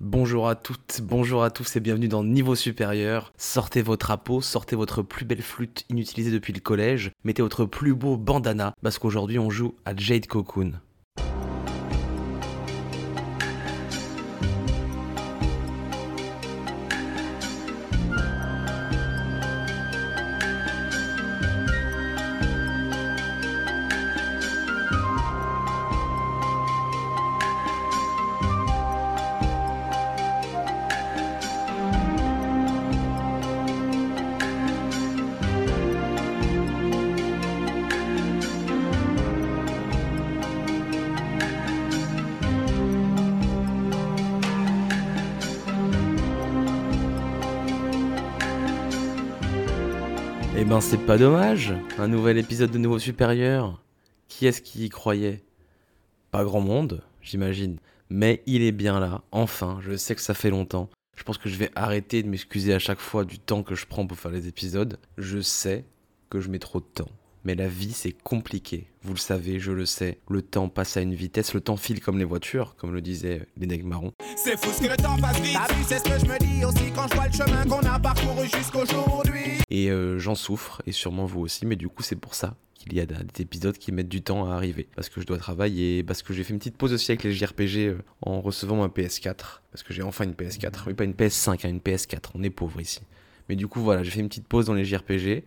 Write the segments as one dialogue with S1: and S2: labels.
S1: Bonjour à toutes, bonjour à tous et bienvenue dans Niveau Supérieur. Sortez votre drapeau, sortez votre plus belle flûte inutilisée depuis le collège, mettez votre plus beau bandana parce qu'aujourd'hui on joue à Jade Cocoon. C'est pas dommage, un nouvel épisode de Nouveau Supérieur. Qui est-ce qui y croyait? Pas grand monde, j'imagine. Mais il est bien là, enfin, je sais que ça fait longtemps. Je pense que je vais arrêter de m'excuser à chaque fois du temps que je prends pour faire les épisodes. Je sais que je mets trop de temps. Mais la vie, c'est compliqué. Vous le savez, je le sais. Le temps passe à une vitesse, le temps file comme les voitures, comme le disait Lénègue Marron.
S2: C'est fou ce que le temps passe vite. Vu, c'est ce que je me dis aussi quand je vois le chemin qu'on a parcouru jusqu'aujourd'hui.
S1: Et euh, j'en souffre, et sûrement vous aussi, mais du coup, c'est pour ça qu'il y a des épisodes qui mettent du temps à arriver. Parce que je dois travailler, parce que j'ai fait une petite pause aussi avec les JRPG euh, en recevant ma PS4. Parce que j'ai enfin une PS4. Oui, pas une PS5, hein, une PS4. On est pauvre ici. Mais du coup, voilà, j'ai fait une petite pause dans les JRPG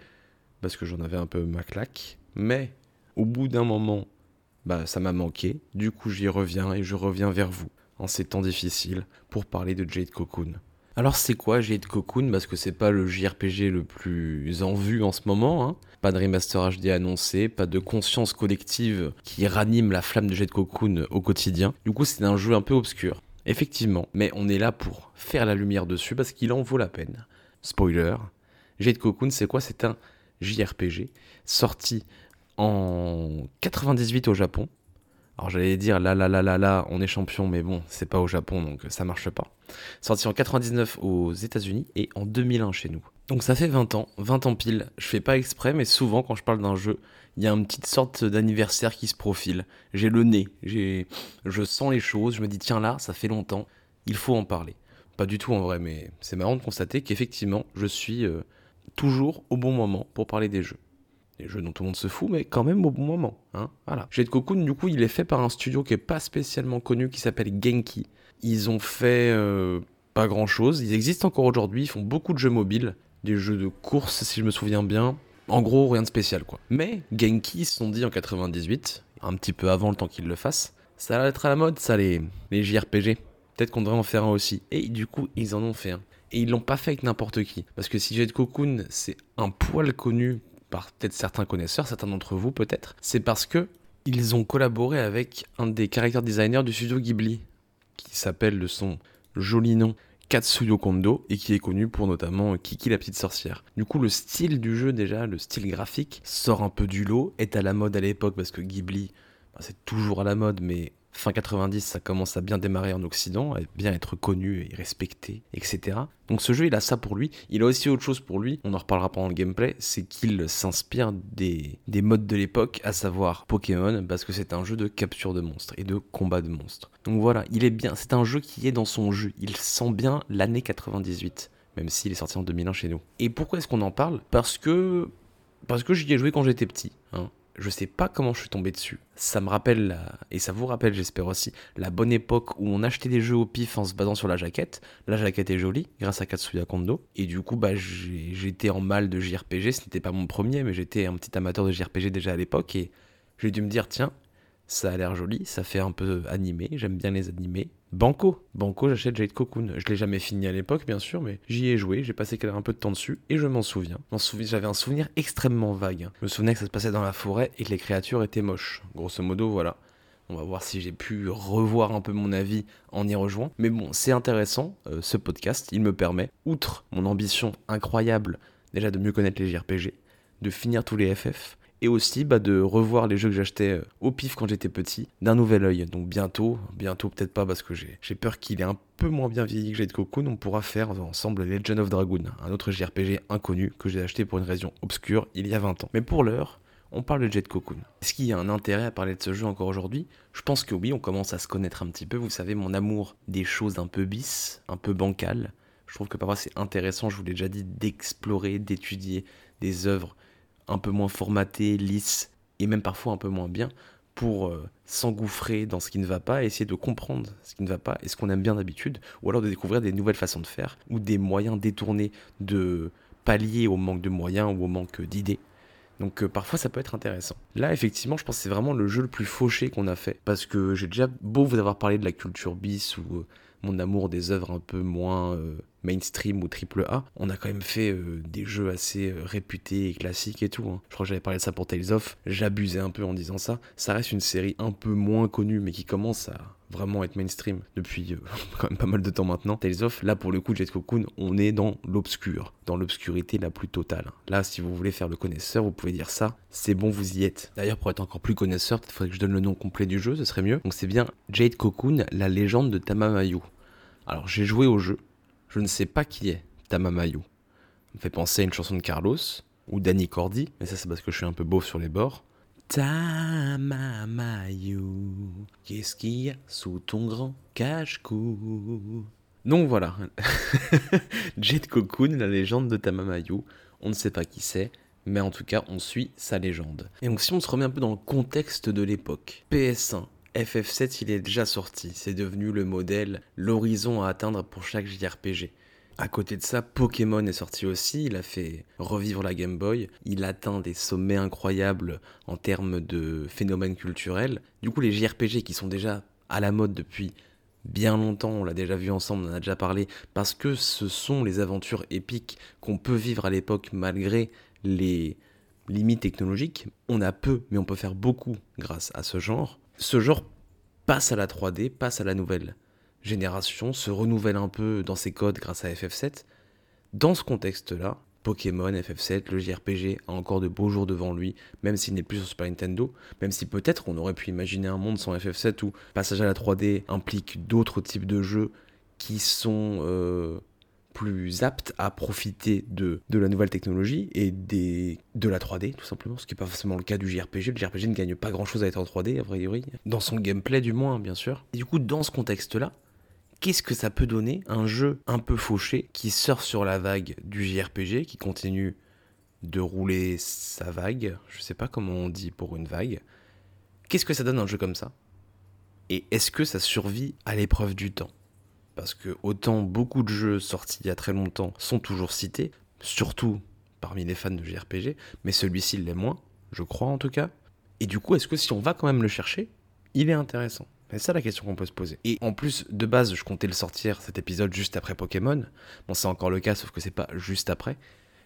S1: parce que j'en avais un peu ma claque. Mais au bout d'un moment, bah ça m'a manqué. Du coup, j'y reviens et je reviens vers vous en ces temps difficiles pour parler de Jade Cocoon. Alors c'est quoi Jade Cocoon? Parce que c'est pas le JRPG le plus en vue en ce moment. Hein. Pas de remaster HD annoncé, pas de conscience collective qui ranime la flamme de Jade Cocoon au quotidien. Du coup, c'est un jeu un peu obscur. Effectivement, mais on est là pour faire la lumière dessus parce qu'il en vaut la peine. Spoiler, Jade Cocoon, c'est quoi? C'est un JRPG, sorti en 98 au Japon. Alors j'allais dire là là là là là, on est champion, mais bon, c'est pas au Japon donc ça marche pas. Sorti en 99 aux États-Unis et en 2001 chez nous. Donc ça fait 20 ans, 20 ans pile. Je fais pas exprès, mais souvent quand je parle d'un jeu, il y a une petite sorte d'anniversaire qui se profile. J'ai le nez, j'ai, je sens les choses, je me dis tiens là, ça fait longtemps, il faut en parler. Pas du tout en vrai, mais c'est marrant de constater qu'effectivement, je suis euh, toujours au bon moment pour parler des jeux. Des jeux dont tout le monde se fout, mais quand même au bon moment. Hein voilà. Jade Cocoon, du coup, il est fait par un studio qui est pas spécialement connu, qui s'appelle Genki. Ils ont fait euh, pas grand chose. Ils existent encore aujourd'hui. Ils font beaucoup de jeux mobiles, des jeux de course, si je me souviens bien. En gros, rien de spécial, quoi. Mais Genki se sont dit en 98, un petit peu avant le temps qu'ils le fassent, ça va être à la mode, ça, les, les JRPG. Peut-être qu'on devrait en faire un aussi. Et du coup, ils en ont fait un. Et ils l'ont pas fait avec n'importe qui. Parce que si Jade Cocoon, c'est un poil connu par peut-être certains connaisseurs, certains d'entre vous peut-être, c'est parce que ils ont collaboré avec un des character designers du studio Ghibli, qui s'appelle de son joli nom Katsuyo Kondo, et qui est connu pour notamment Kiki la petite sorcière. Du coup, le style du jeu déjà, le style graphique, sort un peu du lot, est à la mode à l'époque, parce que Ghibli, bah, c'est toujours à la mode, mais fin 90, ça commence à bien démarrer en Occident, à bien être connu et respecté, etc. Donc ce jeu, il a ça pour lui. Il a aussi autre chose pour lui, on en reparlera pendant le gameplay, c'est qu'il s'inspire des, des modes de l'époque, à savoir Pokémon, parce que c'est un jeu de capture de monstres et de combat de monstres. Donc voilà, il est bien, c'est un jeu qui est dans son jeu, il sent bien l'année 98 même s'il est sorti en 2001 chez nous. Et pourquoi est-ce qu'on en parle? Parce que parce que j'y ai joué quand j'étais petit. Je sais pas comment je suis tombé dessus. Ça me rappelle, et ça vous rappelle, j'espère aussi, la bonne époque où on achetait des jeux au pif en se basant sur la jaquette. La jaquette est jolie, grâce à Katsuya Kondo. Et du coup, bah, j'étais en mal de JRPG. Ce n'était pas mon premier, mais j'étais un petit amateur de JRPG déjà à l'époque. Et j'ai dû me dire, tiens, ça a l'air joli, ça fait un peu animé, j'aime bien les animés. Banco, Banco, j'achète Jade Cocoon. Je l'ai jamais fini à l'époque, bien sûr, mais j'y ai joué, j'ai passé un peu de temps dessus et je m'en souviens. J'avais un souvenir extrêmement vague. Je me souvenais que ça se passait dans la forêt et que les créatures étaient moches. Grosso modo, voilà. On va voir si j'ai pu revoir un peu mon avis en y rejoignant. Mais bon, c'est intéressant, euh, ce podcast. Il me permet, outre mon ambition incroyable, déjà de mieux connaître les JRPG, de finir tous les FF, et aussi bah, de revoir les jeux que j'achetais euh, au pif quand j'étais petit d'un nouvel œil. Donc bientôt, bientôt peut-être pas parce que j'ai peur qu'il ait un peu moins bien vieilli que Jade Cocoon, on pourra faire ensemble Legend of Dragoon, un autre JRPG inconnu que j'ai acheté pour une raison obscure il y a 20 ans. Mais pour l'heure, on parle de Jet Cocoon. Est-ce qu'il y a un intérêt à parler de ce jeu encore aujourd'hui? Je pense que oui, on commence à se connaître un petit peu. Vous savez, mon amour des choses un peu bis, un peu bancales. Je trouve que parfois c'est intéressant, je vous l'ai déjà dit, d'explorer, d'étudier des œuvres un peu moins formatées, lisses, et même parfois un peu moins bien, pour euh, s'engouffrer dans ce qui ne va pas, essayer de comprendre ce qui ne va pas et ce qu'on aime bien d'habitude, ou alors de découvrir des nouvelles façons de faire, ou des moyens détournés de pallier au manque de moyens ou au manque d'idées. Donc euh, parfois ça peut être intéressant. Là effectivement je pense que c'est vraiment le jeu le plus fauché qu'on a fait. Parce que j'ai déjà beau vous avoir parlé de la culture bis ou euh, mon amour des œuvres un peu moins euh, mainstream ou triple A, on a quand même fait des jeux assez réputés et classiques et tout. hein. Je crois que j'avais parlé de ça pour Tales of, j'abusais un peu en disant ça. Ça reste une série un peu moins connue mais qui commence à vraiment être mainstream depuis euh, quand même pas mal de temps maintenant. Tales of, là pour le coup, Jet Cocoon, on est dans l'obscur, dans l'obscurité la plus totale. Là, si vous voulez faire le connaisseur, vous pouvez dire ça, c'est bon, vous y êtes. D'ailleurs, pour être encore plus connaisseur, peut-être faudrait que je donne le nom complet du jeu, ce serait mieux. Donc c'est bien Jade Cocoon, la légende de Tamamayu. Alors j'ai joué au jeu, je ne sais pas qui est Tamamayu. Ça me fait penser à une chanson de Carlos ou Danny Cordy, mais ça c'est parce que je suis un peu beau sur les bords. Tamamayu, qu'est-ce qu'il y a sous ton grand cache-cou? Donc voilà, Jet Cocoon, la légende de Tamamayu. On ne sait pas qui c'est, mais en tout cas, on suit sa légende. Et donc si on se remet un peu dans le contexte de l'époque, PS1, FF7, il est déjà sorti. C'est devenu le modèle, l'horizon à atteindre pour chaque JRPG. À côté de ça, Pokémon est sorti aussi, il a fait revivre la Game Boy, il atteint des sommets incroyables en termes de phénomènes culturels. Du coup, les JRPG qui sont déjà à la mode depuis bien longtemps, on l'a déjà vu ensemble, on en a déjà parlé, parce que ce sont les aventures épiques qu'on peut vivre à l'époque malgré les limites technologiques. On a peu, mais on peut faire beaucoup grâce à ce genre. Ce genre passe à la 3D, passe à la nouvelle génération, se renouvelle un peu dans ses codes grâce à FF7. Dans ce contexte-là, Pokémon, FF7, le JRPG a encore de beaux jours devant lui, même s'il n'est plus sur Super Nintendo, même si peut-être on aurait pu imaginer un monde sans FF7 où passage à la 3D implique d'autres types de jeux qui sont euh, plus aptes à profiter de, de la nouvelle technologie et des, de la 3D, tout simplement, ce qui n'est pas forcément le cas du JRPG. Le JRPG ne gagne pas grand-chose à être en 3D, a priori, dans son gameplay du moins, bien sûr. Du coup, dans ce contexte-là, qu'est-ce que ça peut donner un jeu un peu fauché qui surfe sur la vague du JRPG, qui continue de rouler sa vague, je sais pas comment on dit pour une vague. Qu'est-ce que ça donne un jeu comme ça? Et est-ce que ça survit à l'épreuve du temps? Parce que autant beaucoup de jeux sortis il y a très longtemps sont toujours cités, surtout parmi les fans de JRPG, mais celui-ci l'est moins, je crois en tout cas. Et du coup, est-ce que si on va quand même le chercher, il est intéressant? C'est ça la question qu'on peut se poser. Et en plus, de base, je comptais le sortir cet épisode juste après Pokémon. Bon, c'est encore le cas, sauf que c'est pas juste après.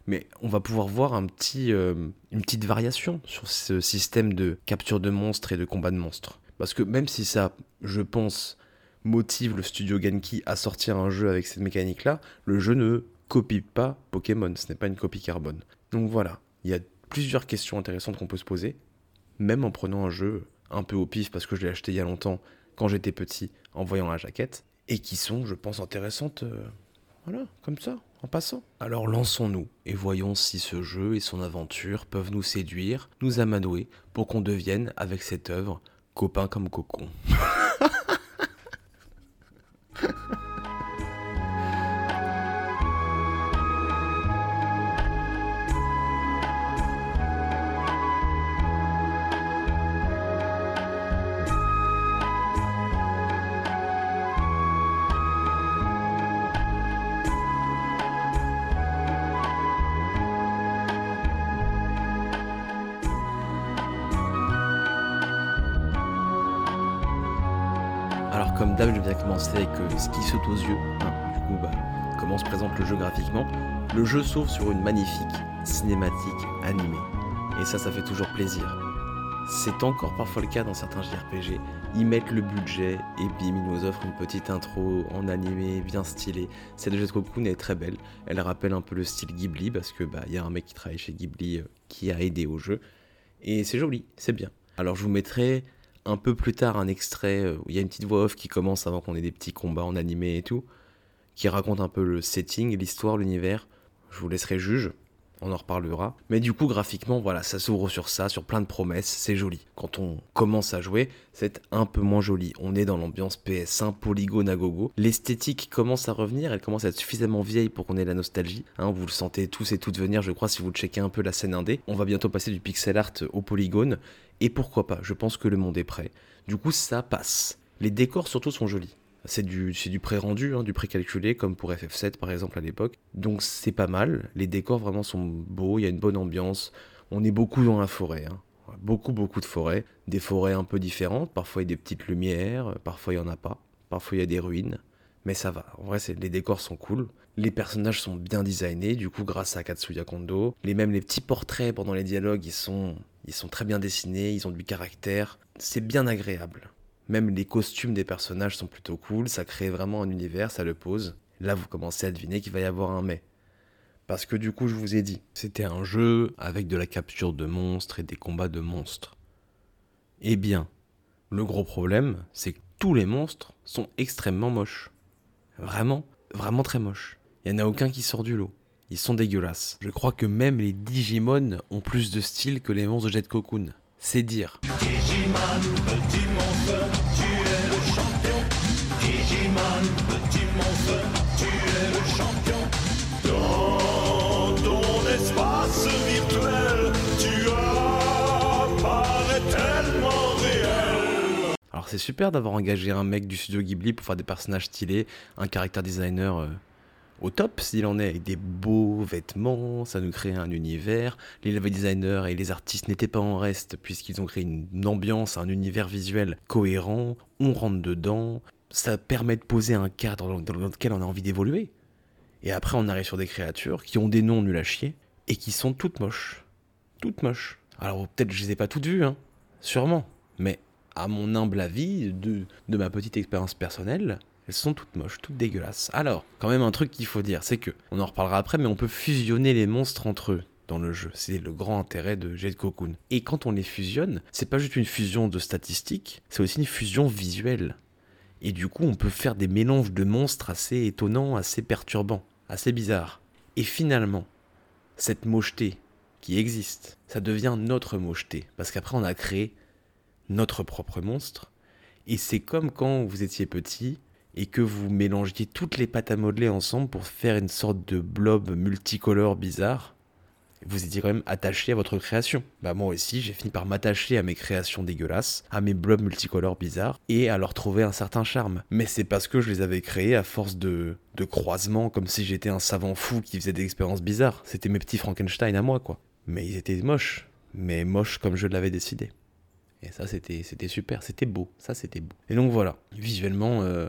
S1: Mais on va pouvoir voir un petit, euh, une petite variation sur ce système de capture de monstres et de combat de monstres. Parce que même si ça, je pense, motive le studio Genki à sortir un jeu avec cette mécanique-là, le jeu ne copie pas Pokémon. Ce n'est pas une copie carbone. Donc voilà, il y a plusieurs questions intéressantes qu'on peut se poser, même en prenant un jeu un peu au pif parce que je l'ai acheté il y a longtemps quand j'étais petit en voyant la jaquette et qui sont, je pense, intéressantes, euh, voilà, comme ça, en passant. Alors lançons-nous et voyons si ce jeu et son aventure peuvent nous séduire, nous amadouer pour qu'on devienne, avec cette œuvre, copains comme cocon. comme d'hab, je vais commencer avec euh, ce qui saute aux yeux. Hein, du coup, bah, comment se présente le jeu graphiquement? Le jeu s'ouvre sur une magnifique cinématique animée. Et ça, ça fait toujours plaisir. C'est encore parfois le cas dans certains JRPG. Ils mettent le budget et bim, ils nous offrent une petite intro en animé bien stylée. Celle de Cocoon est très belle. Elle rappelle un peu le style Ghibli parce que bah il y a un mec qui travaille chez Ghibli euh, qui a aidé au jeu. Et c'est joli, c'est bien. Alors je vous mettrai un peu plus tard un extrait euh, où il y a une petite voix off qui commence avant qu'on ait des petits combats en animé et tout, qui raconte un peu le setting, l'histoire, l'univers. Je vous laisserai juge. On en reparlera. Mais du coup, graphiquement, voilà, ça s'ouvre sur ça, sur plein de promesses, c'est joli. Quand on commence à jouer, c'est un peu moins joli. On est dans l'ambiance PS1, polygone à gogo. L'esthétique commence à revenir, elle commence à être suffisamment vieille pour qu'on ait la nostalgie. Hein, vous le sentez tous et toutes venir, je crois, si vous checkez un peu la scène indé. On va bientôt passer du pixel art au polygone. Et pourquoi pas, je pense que le monde est prêt. Du coup, ça passe. Les décors surtout sont jolis. C'est du, du pré-rendu, hein, du pré-calculé, comme pour FF7 par exemple à l'époque. Donc c'est pas mal. Les décors vraiment sont beaux, il y a une bonne ambiance. On est beaucoup dans la forêt. Hein. Beaucoup, beaucoup de forêts. Des forêts un peu différentes. Parfois il y a des petites lumières, parfois il n'y en a pas. Parfois il y a des ruines. Mais ça va. En vrai, les décors sont cool. Les personnages sont bien designés, du coup, grâce à Katsuya Kondo. Les, même les petits portraits pendant les dialogues, sont, ils sont très bien dessinés, ils ont du caractère. C'est bien agréable. Même les costumes des personnages sont plutôt cool, ça crée vraiment un univers, ça le pose. Là, vous commencez à deviner qu'il va y avoir un mais. Parce que du coup, je vous ai dit, c'était un jeu avec de la capture de monstres et des combats de monstres. Eh bien, le gros problème, c'est que tous les monstres sont extrêmement moches. Vraiment, vraiment très moches. Il n'y en a aucun qui sort du lot. Ils sont dégueulasses. Je crois que même les Digimon ont plus de style que les monstres de Jet Cocoon. C'est dire. Alors c'est super d'avoir engagé un mec du studio Ghibli pour faire des personnages stylés, un caractère designer euh, au top s'il en est, avec des beaux vêtements, ça nous crée un univers. Les level designers et les artistes n'étaient pas en reste puisqu'ils ont créé une ambiance, un univers visuel cohérent, on rentre dedans, ça permet de poser un cadre dans lequel on a envie d'évoluer. Et après on arrive sur des créatures qui ont des noms nuls à chier et qui sont toutes moches. Toutes moches. Alors peut-être je les ai pas toutes vues, hein, sûrement, mais à mon humble avis, de, de ma petite expérience personnelle, elles sont toutes moches, toutes dégueulasses. Alors, quand même un truc qu'il faut dire, c'est que, on en reparlera après, mais on peut fusionner les monstres entre eux dans le jeu. C'est le grand intérêt de Jet Cocoon. Et quand on les fusionne, c'est pas juste une fusion de statistiques, c'est aussi une fusion visuelle. Et du coup, on peut faire des mélanges de monstres assez étonnants, assez perturbants, assez bizarres. Et finalement, cette mocheté qui existe, ça devient notre mocheté. Parce qu'après, on a créé notre propre monstre. Et c'est comme quand vous étiez petit et que vous mélangiez toutes les pâtes à modeler ensemble pour faire une sorte de blob multicolore bizarre. Vous étiez quand même attaché à votre création. Bah moi aussi, j'ai fini par m'attacher à mes créations dégueulasses, à mes blobs multicolores bizarres, et à leur trouver un certain charme. Mais c'est parce que je les avais créés à force de, de croisements, comme si j'étais un savant fou qui faisait des expériences bizarres. C'était mes petits Frankenstein à moi, quoi. Mais ils étaient moches. Mais moches comme je l'avais décidé. Et ça, c'était, super, c'était beau, ça, c'était beau. Et donc voilà, visuellement, euh,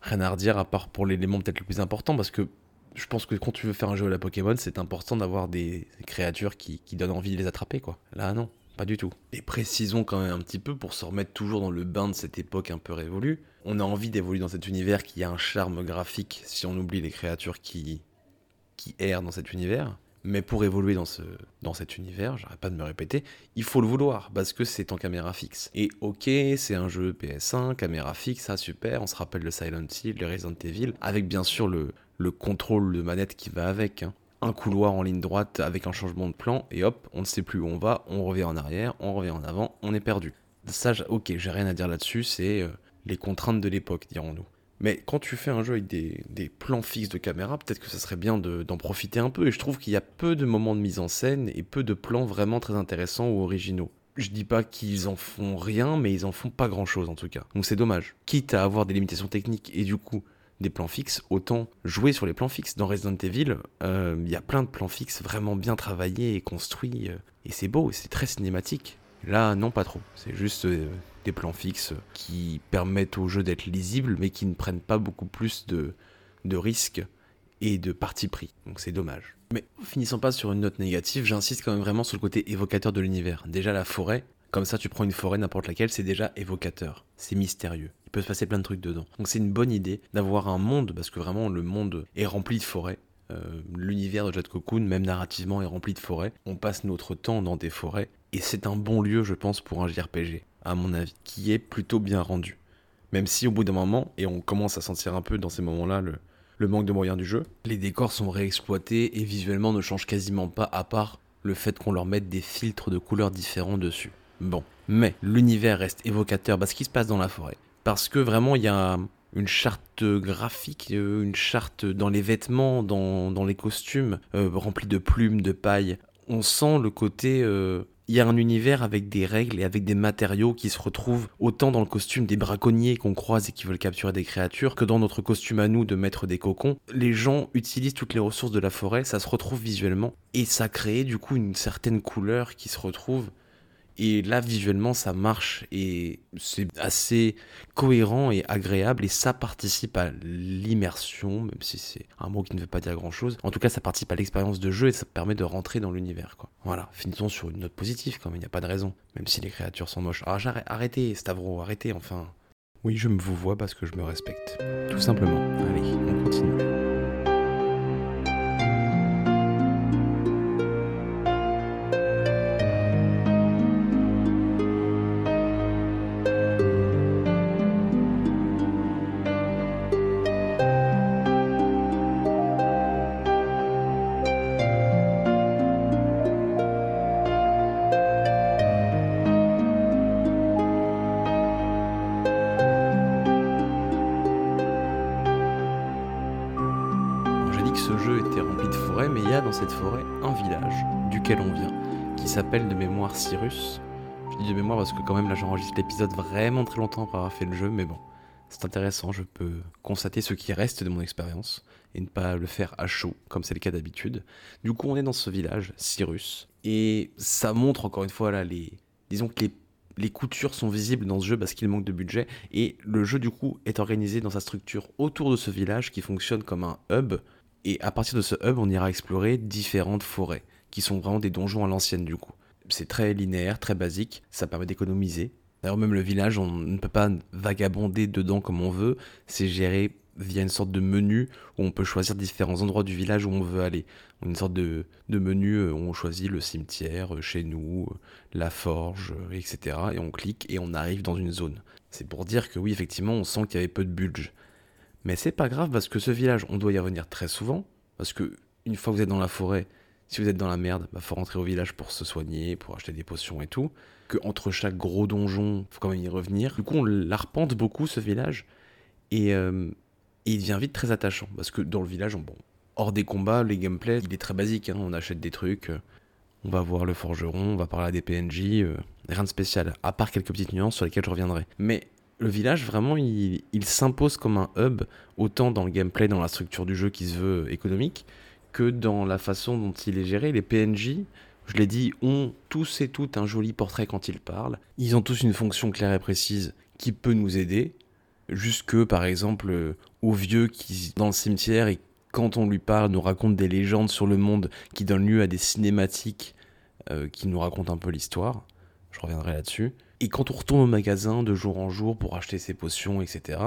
S1: rien à redire à part pour l'élément peut-être le plus important, parce que je pense que quand tu veux faire un jeu à la Pokémon, c'est important d'avoir des créatures qui, qui, donnent envie de les attraper, quoi. Là, non, pas du tout. Et précisons quand même un petit peu, pour se remettre toujours dans le bain de cette époque un peu révolue, on a envie d'évoluer dans cet univers qui a un charme graphique, si on oublie les créatures qui, qui errent dans cet univers. Mais pour évoluer dans, ce, dans cet univers, j'arrête pas de me répéter, il faut le vouloir, parce que c'est en caméra fixe. Et ok, c'est un jeu PS1, caméra fixe, ça super, on se rappelle le Silent Hill, le Resident Evil, avec bien sûr le, le contrôle de manette qui va avec. Hein. Un couloir en ligne droite avec un changement de plan, et hop, on ne sait plus où on va, on revient en arrière, on revient en avant, on est perdu. Ça, ok, j'ai rien à dire là-dessus, c'est euh, les contraintes de l'époque, dirons-nous. Mais quand tu fais un jeu avec des, plans fixes de caméra, peut-être que ça serait bien d'en profiter un peu. Et je trouve qu'il y a peu de moments de mise en scène et peu de plans vraiment très intéressants ou originaux. Je dis pas qu'ils en font rien, mais ils en font pas grand chose en tout cas. Donc c'est dommage. Quitte à avoir des limitations techniques et du coup des plans fixes, autant jouer sur les plans fixes. Dans Resident Evil, euh, il y a plein de plans fixes vraiment bien travaillés et construits. Euh, et c'est beau, c'est très cinématique. Là, non, pas trop. C'est juste euh, des plans fixes qui permettent au jeu d'être lisible, mais qui ne prennent pas beaucoup plus de, risques et de parti pris. Donc c'est dommage. Mais finissant pas sur une note négative, j'insiste quand même vraiment sur le côté évocateur de l'univers. Déjà la forêt, comme ça tu prends une forêt n'importe laquelle, c'est déjà évocateur. C'est mystérieux. Il peut se passer plein de trucs dedans. Donc c'est une bonne idée d'avoir un monde, parce que vraiment le monde est rempli de forêts. Euh, l'univers de Jet Cocoon, même narrativement, est rempli de forêts. On passe notre temps dans des forêts. Et c'est un bon lieu, je pense, pour un JRPG à mon avis, qui est plutôt bien rendu. Même si au bout d'un moment, et on commence à sentir un peu dans ces moments-là le, manque de moyens du jeu. Les décors sont réexploités et visuellement ne changent quasiment pas à part le fait qu'on leur mette des filtres de couleurs différents dessus. Bon, mais l'univers reste évocateur parce qu'il se passe dans la forêt. Parce que vraiment, il y a une charte graphique, euh, une charte dans les vêtements, dans, les costumes, euh, remplis de plumes, de paille. On sent le côté... Euh, il y a un univers avec des règles et avec des matériaux qui se retrouvent autant dans le costume des braconniers qu'on croise et qui veulent capturer des créatures que dans notre costume à nous de mettre des cocons. Les gens utilisent toutes les ressources de la forêt, ça se retrouve visuellement et ça crée du coup une certaine couleur qui se retrouve et là, visuellement, ça marche et c'est assez cohérent et agréable et ça participe à l'immersion, même si c'est un mot qui ne veut pas dire grand chose. En tout cas, ça participe à l'expérience de jeu et ça permet de rentrer dans l'univers, quoi. Voilà, finissons sur une note positive quand même, il n'y a pas de raison, même si les créatures sont moches. Ah, arrêtez, Stavro, arrêtez enfin. Oui, je me vous vois parce que je me respecte. Tout simplement. Allez, on continue. L'épisode vraiment très longtemps après avoir fait le jeu, mais bon, c'est intéressant, je peux constater ce qui reste de mon expérience et ne pas le faire à chaud, comme c'est le cas d'habitude. Du coup, on est dans ce village, Cyrus, et ça montre encore une fois là les... Disons que les les coutures sont visibles dans ce jeu parce qu'il manque de budget et le jeu du coup est organisé dans sa structure autour de ce village qui fonctionne comme un hub et à partir de ce hub, on ira explorer différentes forêts, qui sont vraiment des donjons à l'ancienne du coup. C'est très linéaire, très basique, ça permet d'économiser. D'ailleurs, même le village, on ne peut pas vagabonder dedans comme on veut, c'est géré via une sorte de menu où on peut choisir différents endroits du village où on veut aller. Une sorte de, menu euh, où on choisit le cimetière, euh, chez nous, euh, la forge, etc. Et on clique et on arrive dans une zone. C'est pour dire que oui, effectivement, on sent qu'il y avait peu de budget. Mais c'est pas grave parce que ce village, on doit y revenir très souvent. Parce que une fois que vous êtes dans la forêt, si vous êtes dans la merde, bah faut rentrer au village pour se soigner, pour acheter des potions et tout. Que entre chaque gros donjon, faut quand même y revenir. Du coup, on l'arpente beaucoup ce village et, euh, il devient vite très attachant parce que dans le village, bon, hors des combats, les gameplay, il est très basique. Hein. on achète des trucs, euh, on va voir le forgeron, on va parler à des PNJ, euh, rien de spécial, à part quelques petites nuances sur lesquelles je reviendrai. Mais le village, vraiment, il, s'impose comme un hub, autant dans le gameplay, dans la structure du jeu qui se veut économique, que dans la façon dont il est géré. Les PNJ, je l'ai dit, ont tous et toutes un joli portrait quand ils parlent. Ils ont tous une fonction claire et précise qui peut nous aider, jusque par exemple au vieux qui, dans le cimetière, et quand on lui parle, nous raconte des légendes sur le monde qui donnent lieu à des cinématiques euh, qui nous racontent un peu l'histoire. Je reviendrai là-dessus. Et quand on retourne au magasin de jour en jour pour acheter ses potions, etc.,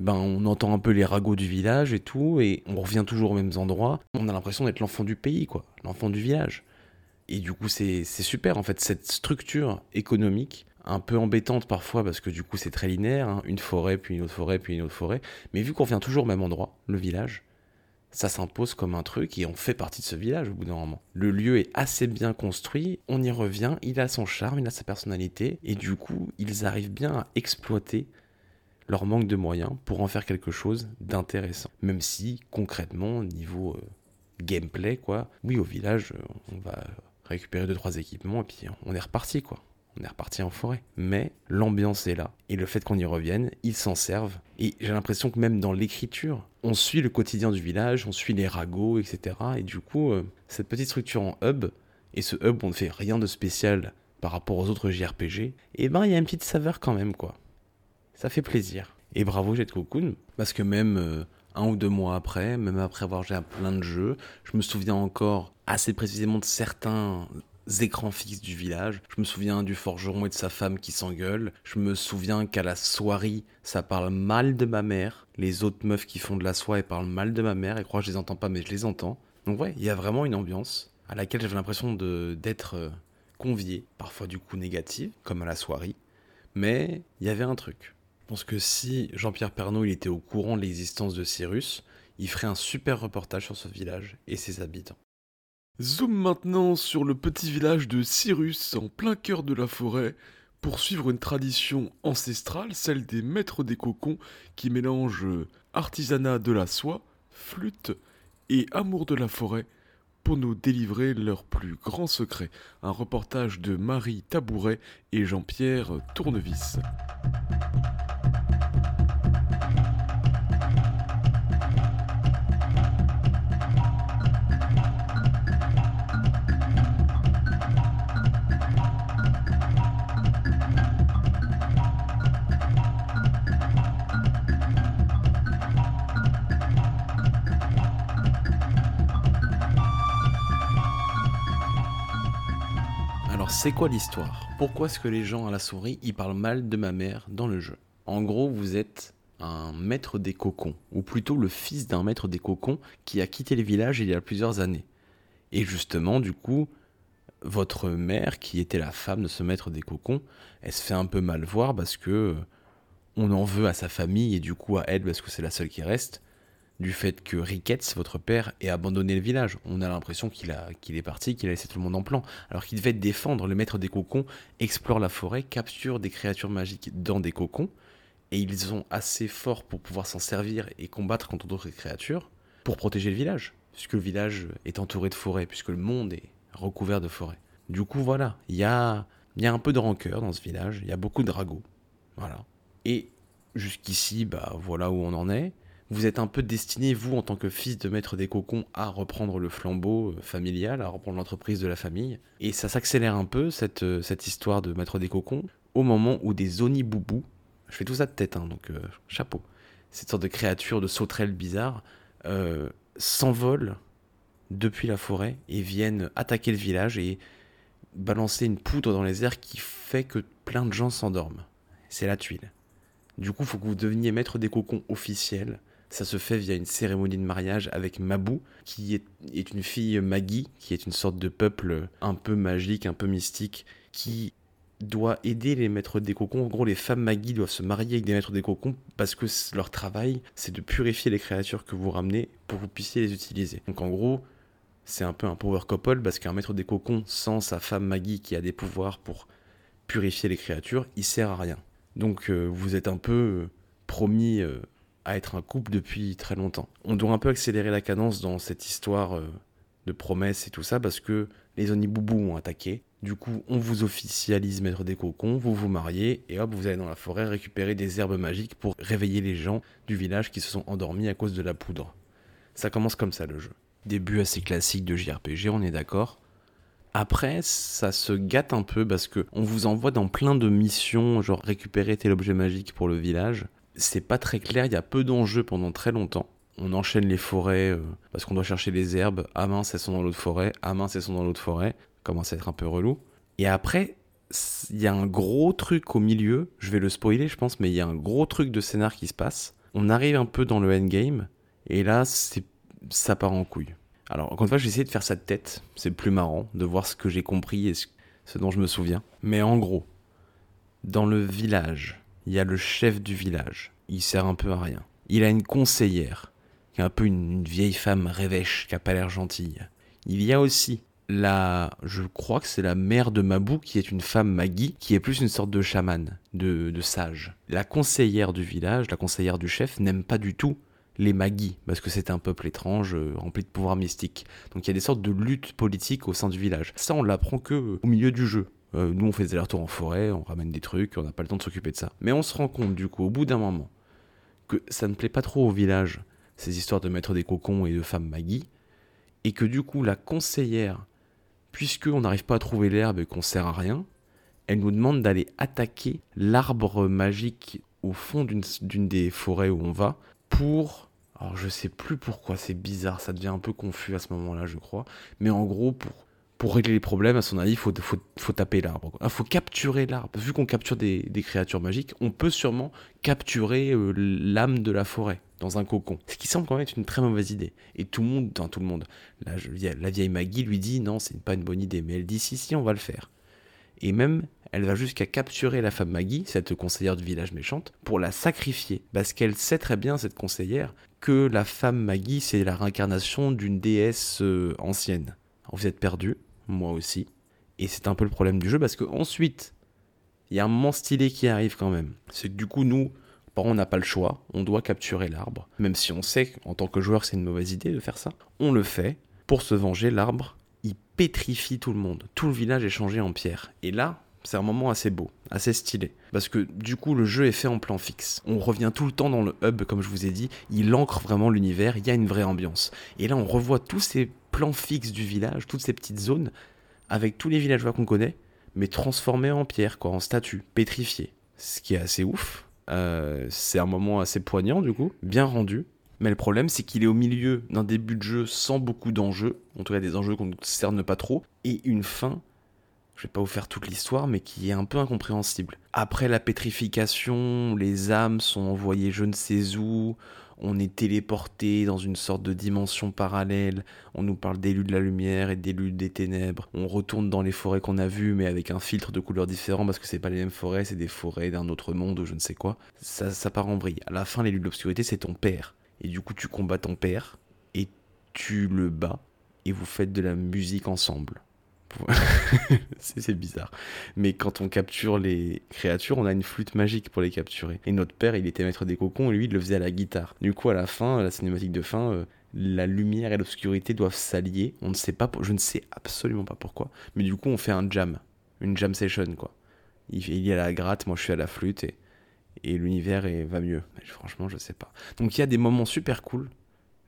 S1: ben on entend un peu les ragots du village et tout, et on revient toujours aux mêmes endroits. On a l'impression d'être l'enfant du pays, quoi, l'enfant du village. Et du coup, c'est super, en fait, cette structure économique, un peu embêtante parfois, parce que du coup, c'est très linéaire, hein, une forêt, puis une autre forêt, puis une autre forêt, mais vu qu'on revient toujours au même endroit, le village, ça s'impose comme un truc et on fait partie de ce village au bout d'un moment. Le lieu est assez bien construit, on y revient, il a son charme, il a sa personnalité et du coup ils arrivent bien à exploiter leur manque de moyens pour en faire quelque chose d'intéressant. Même si concrètement niveau euh, gameplay quoi, oui au village euh, on va récupérer deux trois équipements et puis on est reparti quoi on est reparti en forêt. Mais l'ambiance est là. Et le fait qu'on y revienne, ils s'en servent. Et j'ai l'impression que même dans l'écriture, on suit le quotidien du village, on suit les ragots, etc. Et du coup, euh, cette petite structure en hub, et ce hub, on ne fait rien de spécial par rapport aux autres JRPG, et eh ben il y a une petite saveur quand même, quoi. Ça fait plaisir. Et bravo Jet Cocoon, parce que même euh, un ou deux mois après, même après avoir joué à plein de jeux, je me souviens encore assez précisément de certains écrans fixes du village. Je me souviens du forgeron et de sa femme qui s'engueulent. Je me souviens qu'à la soirée, ça parle mal de ma mère. Les autres meufs qui font de la soie, parlent mal de ma mère. Et croient que je les entends pas, mais je les entends. Donc ouais, il y a vraiment une ambiance à laquelle j'avais l'impression d'être euh, convié, parfois du coup négatif, comme à la soirée. Mais il y avait un truc. Je pense que si Jean-Pierre Pernaud était au courant de l'existence de Cyrus, il ferait un super reportage sur ce village et ses habitants.
S3: Zoom maintenant sur le petit village de Cyrus en plein cœur de la forêt pour suivre une tradition ancestrale, celle des maîtres des cocons qui mélangent artisanat de la soie, flûte et amour de la forêt pour nous délivrer leur plus grand secret. Un reportage de Marie Tabouret et Jean-Pierre Tournevis.
S1: C'est quoi l'histoire? Pourquoi est-ce que les gens à la souris ils parlent mal de ma mère dans le jeu? En gros, vous êtes un maître des cocons, ou plutôt le fils d'un maître des cocons qui a quitté le village il y a plusieurs années. Et justement, du coup, votre mère, qui était la femme de ce maître des cocons, elle se fait un peu mal voir parce que on en veut à sa famille et du coup à elle parce que c'est la seule qui reste du fait que Ricketts, votre père, ait abandonné le village. On a l'impression qu'il qu'il est parti, qu'il a laissé tout le monde en plan. Alors qu'il devait défendre le maître des cocons, explore la forêt, capture des créatures magiques dans des cocons, et ils sont assez forts pour pouvoir s'en servir et combattre contre d'autres créatures pour protéger le village, puisque le village est entouré de forêts, puisque le monde est recouvert de forêts. Du coup, voilà, il y a, y a un peu de rancœur dans ce village, il y a beaucoup de ragots. Voilà. Et jusqu'ici, bah voilà où on en est vous êtes un peu destiné, vous, en tant que fils de maître des cocons, à reprendre le flambeau euh, familial, à reprendre l'entreprise de la famille. Et ça s'accélère un peu, cette, euh, cette histoire de maître des cocons, au moment où des oni-boubous, je fais tout ça de tête, hein, donc euh, chapeau, cette sorte de créature de sauterelles bizarres, euh, s'envolent depuis la forêt et viennent attaquer le village et balancer une poudre dans les airs qui fait que plein de gens s'endorment. C'est la tuile. Du coup, faut que vous deveniez maître des cocons officiel ça se fait via une cérémonie de mariage avec Mabou, qui est, une fille Maggie, qui est une sorte de peuple un peu magique, un peu mystique, qui doit aider les maîtres des cocons. En gros, les femmes Maggie doivent se marier avec des maîtres des cocons parce que leur travail, c'est de purifier les créatures que vous ramenez pour que vous puissiez les utiliser. Donc en gros, c'est un peu un power couple parce qu'un maître des cocons sans sa femme Maggie qui a des pouvoirs pour purifier les créatures, il sert à rien. Donc euh, vous êtes un peu euh, promis euh, à être un couple depuis très longtemps. On doit un peu accélérer la cadence dans cette histoire euh, de promesses et tout ça parce que les Oniboubou ont attaqué. Du coup, on vous officialise maître des cocons, vous vous mariez et hop, vous allez dans la forêt récupérer des herbes magiques pour réveiller les gens du village qui se sont endormis à cause de la poudre. Ça commence comme ça le jeu. Début assez classique de JRPG, on est d'accord. Après, ça se gâte un peu parce que on vous envoie dans plein de missions, genre récupérer tel objet magique pour le village c'est pas très clair, il y a peu d'enjeux pendant très longtemps. On enchaîne les forêts euh, parce qu'on doit chercher les herbes. Ah mince, elles sont dans l'autre forêt. Ah mince, elles sont dans l'autre forêt. Commence à être un peu relou. Et après, il y a un gros truc au milieu. Je vais le spoiler, je pense, mais il y a un gros truc de scénar qui se passe. On arrive un peu dans le endgame. Et là, ça part en couille. Alors, encore une fois, j'ai essayé de faire ça de tête. C'est plus marrant de voir ce que j'ai compris et ce dont je me souviens. Mais en gros, dans le village, il y a le chef du village. Il sert un peu à rien. Il a une conseillère, qui est un peu une, vieille femme rêvèche, qui a pas l'air gentille. Il y a aussi la, je crois que c'est la mère de Mabou, qui est une femme Maggie, qui est plus une sorte de chamane, de, sage. La conseillère du village, la conseillère du chef, n'aime pas du tout les Magis, parce que c'est un peuple étrange, euh, rempli de pouvoirs mystiques. Donc il y a des sortes de luttes politiques au sein du village. Ça, on l'apprend que au milieu du jeu. Euh, nous, on fait des allers-retours en forêt, on ramène des trucs, on n'a pas le temps de s'occuper de ça. Mais on se rend compte, du coup, au bout d'un moment, que ça ne plaît pas trop au village, ces histoires de mettre des cocons et de femmes Maggie, et que du coup, la conseillère, puisqu'on n'arrive pas à trouver l'herbe et qu'on sert à rien, elle nous demande d'aller attaquer l'arbre magique au fond d'une des forêts où on va pour. Alors je sais plus pourquoi, c'est bizarre, ça devient un peu confus à ce moment-là, je crois. Mais en gros, pour pour régler les problèmes, à son avis, il faut, taper l'arbre. Il faut capturer l'arbre. Vu qu'on capture des, créatures magiques, on peut sûrement capturer euh, l'âme de la forêt dans un cocon. Ce qui semble quand même être une très mauvaise idée. Et tout le monde, tout le monde, la vieille Maggie lui dit non, c'est pas une bonne idée. Mais elle dit si, si, on va le faire. Et même, elle va jusqu'à capturer la femme Maggie, cette conseillère du village méchante, pour la sacrifier. Parce qu'elle sait très bien, cette conseillère, que la femme Maggie, c'est la réincarnation d'une déesse euh, ancienne. vous êtes perdu, moi aussi. Et c'est un peu le problème du jeu, parce que ensuite, il y a un moment stylé qui arrive quand même. C'est que du coup, nous, on n'a pas le choix, on doit capturer l'arbre. Même si on sait en tant que joueur c'est une mauvaise idée de faire ça, on le fait. Pour se venger, l'arbre, il pétrifie tout le monde. Tout le village est changé en pierre. Et là, c'est un moment assez beau, assez stylé. Parce que du coup, le jeu est fait en plan fixe. On revient tout le temps dans le hub, comme je vous ai dit. Il ancre vraiment l'univers, il y a une vraie ambiance. Et là, on revoit tous ces plans fixes du village, toutes ces petites zones, avec tous les villageois qu'on connaît, mais transformés en pierre, quoi, en statues, pétrifiés. Ce qui est assez ouf. Euh, c'est un moment assez poignant, du coup, bien rendu. Mais le problème, c'est qu'il est au milieu d'un début de jeu sans beaucoup d'enjeux, en tout cas des enjeux qu'on ne cerne pas trop, et une fin, je vais pas vous faire toute l'histoire, mais qui est un peu incompréhensible. Après la pétrification, les âmes sont envoyées je ne sais où, on est téléporté dans une sorte de dimension parallèle, on nous parle d'élus de la lumière et d'élus des ténèbres, on retourne dans les forêts qu'on a vues mais avec un filtre de couleurs différents parce que c'est pas les mêmes forêts, c'est des forêts d'un autre monde ou je ne sais quoi. Ça, ça part en vrille. À la fin, l'élu de l'obscurité, c'est ton père. Et du coup, tu combats ton père et tu le bats et vous faites de la musique ensemble. c'est bizarre. Mais quand on capture les créatures, on a une flûte magique pour les capturer. Et notre père, il était maître des cocons, et lui, il le faisait à la guitare. Du coup, à la fin, la cinématique de fin, euh, la lumière et l'obscurité doivent s'allier. On ne sait pas, je ne sais absolument pas pourquoi. Mais du coup, on fait un jam, une jam session, quoi. Il, il y a la gratte, moi je suis à la flûte, et et l'univers va mieux. franchement, je sais pas. Donc il y a des moments super cool.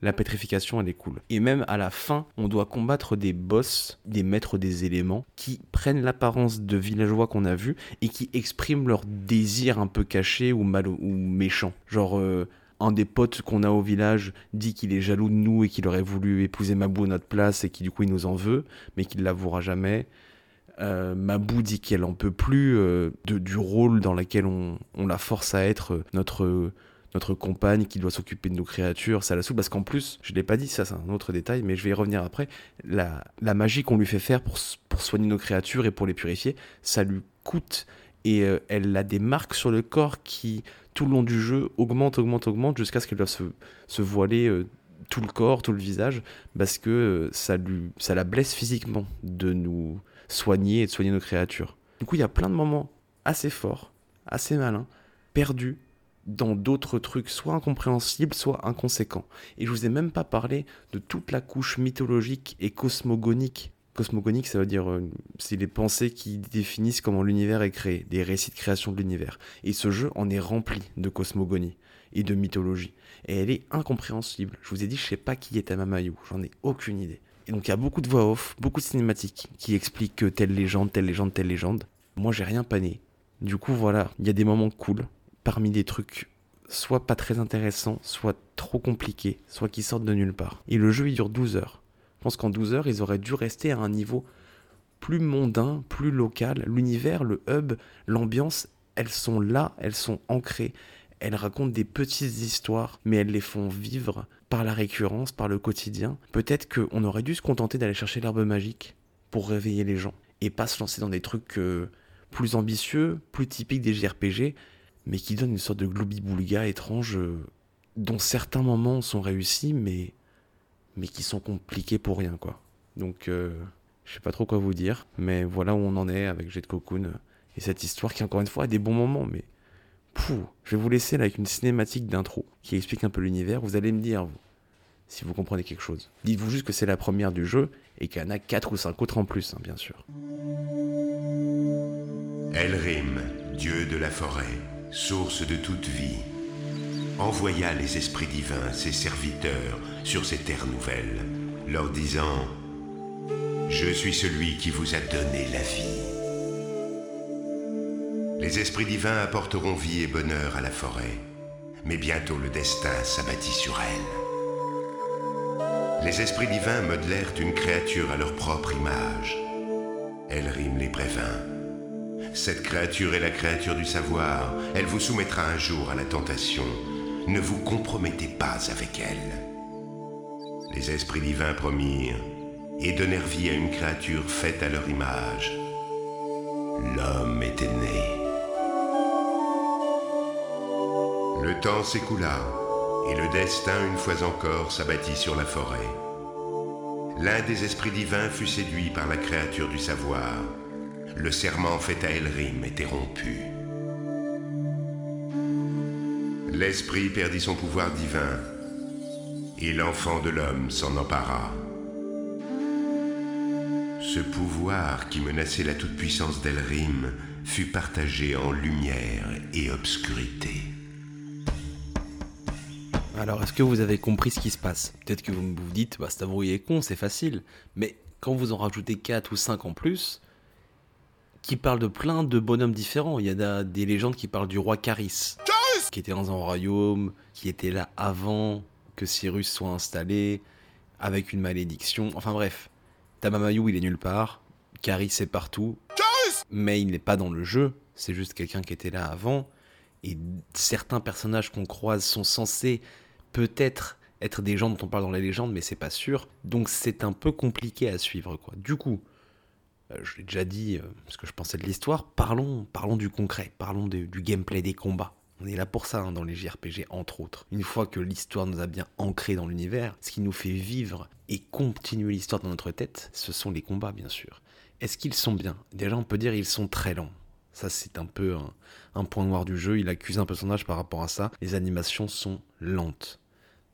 S1: La pétrification, elle est cool. Et même à la fin, on doit combattre des boss, des maîtres des éléments, qui prennent l'apparence de villageois qu'on a vus et qui expriment leur désir un peu caché ou mal ou méchant. Genre, euh, un des potes qu'on a au village dit qu'il est jaloux de nous et qu'il aurait voulu épouser Mabou à notre place et qui du coup il nous en veut, mais qu'il l'avouera jamais. Euh, Mabou dit qu'elle en peut plus euh, de, du rôle dans lequel on, la force à être euh, notre, notre compagne qui doit s'occuper de nos créatures. Ça la saoule parce qu'en plus, je ne l'ai pas dit, ça c'est un autre détail, mais je vais y revenir après. La, la magie qu'on lui fait faire pour, pour soigner nos créatures et pour les purifier, ça lui coûte. Et elle a des marques sur le corps qui, tout le long du jeu, augmentent, augmentent, augmentent jusqu'à ce qu'elle doive se, se voiler tout le corps, tout le visage, parce que ça, lui, ça la blesse physiquement de nous, soigner et de soigner nos créatures. Du coup, il y a plein de moments assez forts, assez malins, perdus dans d'autres trucs soit incompréhensibles, soit inconséquents. Et je vous ai même pas parlé de toute la couche mythologique et cosmogonique. Cosmogonique, ça veut dire euh, c'est les pensées qui définissent comment l'univers est créé, des récits de création de l'univers. Et ce jeu en est rempli de cosmogonie et de mythologie. Et elle est incompréhensible. Je vous ai dit, je sais pas qui est Tamamayou, j'en ai aucune idée. Et donc il y a beaucoup de voix off, beaucoup de cinématiques qui expliquent que telle légende, telle légende, telle légende. Moi j'ai rien pané. Du coup voilà, il y a des moments cool, parmi des trucs soit pas très intéressants, soit trop compliqués, soit qui sortent de nulle part. Et le jeu il dure 12 heures. Je pense qu'en 12 heures ils auraient dû rester à un niveau plus mondain, plus local. L'univers, le hub, l'ambiance, elles sont là, elles sont ancrées. Elles racontent des petites histoires, mais elles les font vivre par la récurrence, par le quotidien. Peut-être qu'on aurait dû se contenter d'aller chercher l'herbe magique pour réveiller les gens et pas se lancer dans des trucs euh, plus ambitieux, plus typiques des JRPG, mais qui donnent une sorte de globi-boulga étrange euh, dont certains moments sont réussis, mais, mais qui sont compliqués pour rien, quoi. Donc, euh, je sais pas trop quoi vous dire, mais voilà où on en est avec Jet Cocoon et cette histoire qui, encore une fois, a des bons moments, mais je vais vous laisser là avec une cinématique d'intro qui explique un peu l'univers. Vous allez me dire, vous, si vous comprenez quelque chose. Dites-vous juste que c'est la première du jeu et qu'il y en a 4 ou 5 autres en plus, hein, bien sûr.
S4: Elrim, dieu de la forêt, source de toute vie, envoya les esprits divins, ses serviteurs, sur ces terres nouvelles, leur disant Je suis celui qui vous a donné la vie. Les esprits divins apporteront vie et bonheur à la forêt, mais bientôt le destin s'abattit sur elle. Les esprits divins modelèrent une créature à leur propre image. Elrim les prévint. Cette créature est la créature du savoir. Elle vous soumettra un jour à la tentation. Ne vous compromettez pas avec elle. Les esprits divins promirent et donnèrent vie à une créature faite à leur image. l'homme était né. Le temps s'écoula, et le destin, une fois encore, s'abattit sur la forêt. L'un des esprits divins fut séduit par la créature du savoir. Le serment fait à Elrim était rompu. L'esprit perdit son pouvoir divin, et l'enfant de l'homme s'en empara. Ce pouvoir qui menaçait la toute-puissance d'Elrim fut partagé en lumière et obscurité.
S1: Alors, est-ce que vous avez compris ce qui se passe? Peut-être que vous vous dites, bah, c'est est con, c'est facile. Mais quand vous en rajoutez 4 ou 5 en plus, qui parlent de plein de bonhommes différents, il y a des légendes qui parlent du roi Caris, qui était dans un royaume, qui était là avant que Cyrus soit installé, avec une malédiction. Enfin bref, Tamamayou, il est nulle part. Caris est partout. mais il n'est pas dans le jeu. C'est juste quelqu'un qui était là avant. Et certains personnages qu'on croise sont censés peut-être être des gens dont on parle dans les légendes, mais c'est pas sûr. Donc c'est un peu compliqué à suivre, quoi. Du coup, je l'ai déjà dit, euh, parce que je pensais de l'histoire, parlons, parlons du concret, parlons du gameplay des combats. On est là pour ça hein, dans les JRPG, entre autres. Une fois que l'histoire nous a bien ancré dans l'univers, ce qui nous fait vivre et continuer l'histoire dans notre tête, ce sont les combats, bien sûr. Est-ce qu'ils sont bien? Déjà, on peut dire ils sont très lents. Ça, c'est un peu un, point noir du jeu. Il accuse un personnage par rapport à ça. Les animations sont lentes.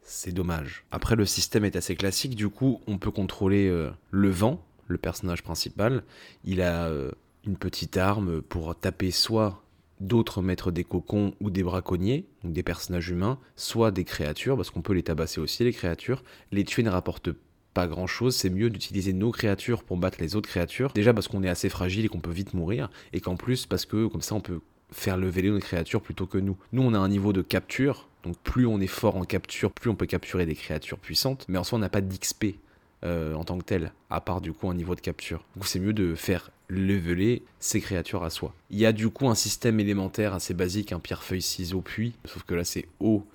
S1: C'est dommage. Après, le système est assez classique. Du coup, on peut contrôler euh, le vent, le personnage principal. Il a euh, une petite arme pour taper soit d'autres maîtres des cocons ou des braconniers, donc des personnages humains, soit des créatures, parce qu'on peut les tabasser aussi, les créatures. Les tuer ne rapporte pas grand chose, c'est mieux d'utiliser nos créatures pour battre les autres créatures. Déjà parce qu'on est assez fragile et qu'on peut vite mourir, et qu'en plus parce que comme ça on peut faire lever nos créatures plutôt que nous. Nous on a un niveau de capture, donc plus on est fort en capture, plus on peut capturer des créatures puissantes, mais en soi on n'a pas d'XP euh, en tant que tel, à part du coup un niveau de capture. Donc c'est mieux de faire leveler ces créatures à soi. Il y a du coup un système élémentaire assez basique, un pierre, feuille, ciseaux, puits, sauf que là c'est eau,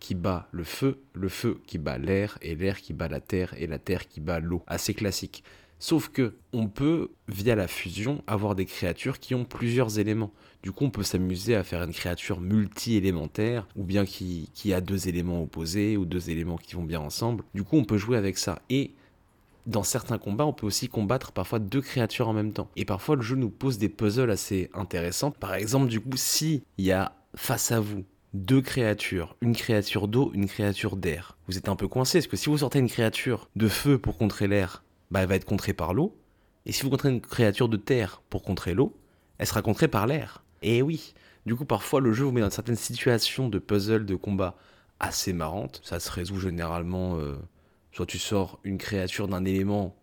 S1: qui bat le feu, le feu qui bat l'air, et l'air qui bat la terre, et la terre qui bat l'eau. Assez classique. Sauf que on peut, via la fusion, avoir des créatures qui ont plusieurs éléments. Du coup, on peut s'amuser à faire une créature multi-élémentaire, ou bien qui, qui, a deux éléments opposés, ou deux éléments qui vont bien ensemble. Du coup, on peut jouer avec ça. Et dans certains combats, on peut aussi combattre parfois deux créatures en même temps. Et parfois, le jeu nous pose des puzzles assez intéressants. Par exemple, du coup, si il y a face à vous deux créatures, une créature d'eau, une créature d'air. Vous êtes un peu coincé, parce que si vous sortez une créature de feu pour contrer l'air, bah elle va être contrée par l'eau. Et si vous contrez une créature de terre pour contrer l'eau, elle sera contrée par l'air. Et oui, du coup parfois le jeu vous met dans certaines situations de puzzle, de combat assez marrantes. Ça se résout généralement, euh, soit tu sors une créature d'un élément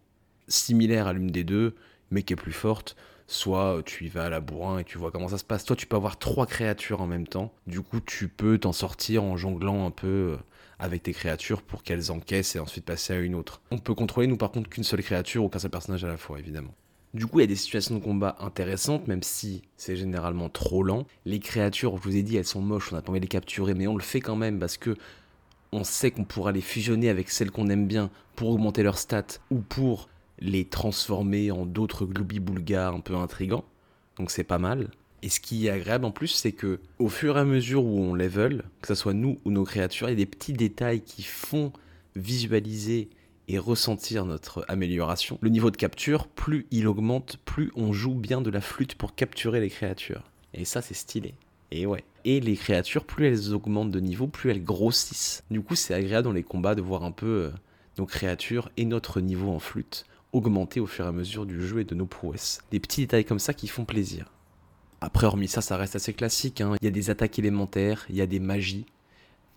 S1: similaire à l'une des deux, mais qui est plus forte, soit tu y vas à la bourrin et tu vois comment ça se passe. Toi, tu peux avoir trois créatures en même temps. Du coup, tu peux t'en sortir en jonglant un peu euh, avec tes créatures pour qu'elles encaissent et ensuite passer à une autre. On peut contrôler, nous, par contre, qu'une seule créature ou qu'un seul personnage à la fois, évidemment. Du coup, il y a des situations de combat intéressantes, même si c'est généralement trop lent. Les créatures, je vous ai dit, elles sont moches, on a pas envie de les capturer, mais on le fait quand même parce que on sait qu'on pourra les fusionner avec celles qu'on aime bien pour augmenter leurs stats ou pour les transformer en d'autres gloubi-boulgas un peu intrigants. Donc c'est pas mal. Et ce qui est agréable en plus, c'est que au fur et à mesure où on level, que ce soit nous ou nos créatures, il y a des petits détails qui font visualiser et ressentir notre amélioration. Le niveau de capture, plus il augmente, plus on joue bien de la flûte pour capturer les créatures. Et ça, c'est stylé. Et ouais. Et les créatures, plus elles augmentent de niveau, plus elles grossissent. Du coup, c'est agréable dans les combats de voir un peu euh, nos créatures et notre niveau en flûte augmenter au fur et à mesure du jeu et de nos prouesses. Des petits détails comme ça qui font plaisir. Après, hormis ça, ça reste assez classique. Hein. Il y a des attaques élémentaires, il y a des magies,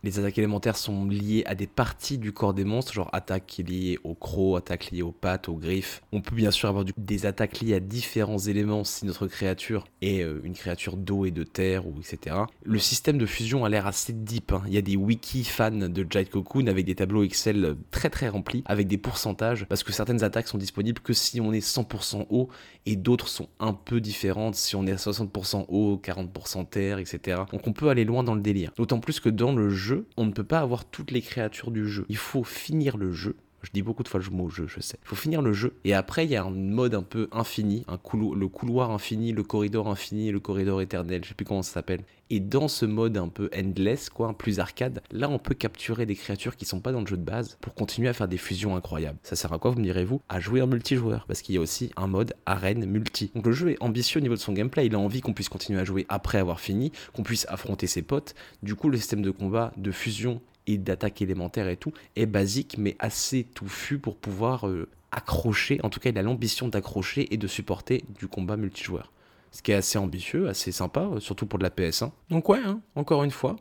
S1: les attaques élémentaires sont liées à des parties du corps des monstres, genre attaques liées aux crocs, attaques liées aux pattes, aux griffes. On peut bien sûr avoir des attaques liées à différents éléments si notre créature est euh, une créature d'eau et de terre, ou etc. Le système de fusion a l'air assez deep. Hein. Il y a des wiki fans de Jade Cocoon avec des tableaux Excel très très remplis, avec des pourcentages, parce que certaines attaques sont disponibles que si on est 100% eau, et d'autres sont un peu différentes si on est à 60% eau, 40% terre, etc. Donc on peut aller loin dans le délire. D'autant plus que dans le jeu, on ne peut pas avoir toutes les créatures du jeu. Il faut finir le jeu Je dis beaucoup de fois le mot jeu, je sais. Il faut finir le jeu. Et après, il y a un mode un peu infini, un couloir, le couloir infini, le corridor infini, le corridor éternel, je sais plus comment ça s'appelle. Et dans ce mode un peu endless, quoi, plus arcade, là on peut capturer des créatures qui sont pas dans le jeu de base pour continuer à faire des fusions incroyables. Ça sert à quoi, vous me direz-vous? À jouer en multijoueur, parce qu'il y a aussi un mode arène multi. Donc le jeu est ambitieux au niveau de son gameplay, il a envie qu'on puisse continuer à jouer après avoir fini, qu'on puisse affronter ses potes. Du coup, le système de combat, de fusion et d'attaque élémentaire et tout est basique mais assez touffu pour pouvoir euh, accrocher, en tout cas il a l'ambition d'accrocher et de supporter du combat multijoueur. Ce qui est assez ambitieux, assez sympa, euh, surtout pour de la PS1. Donc ouais, hein, encore une fois,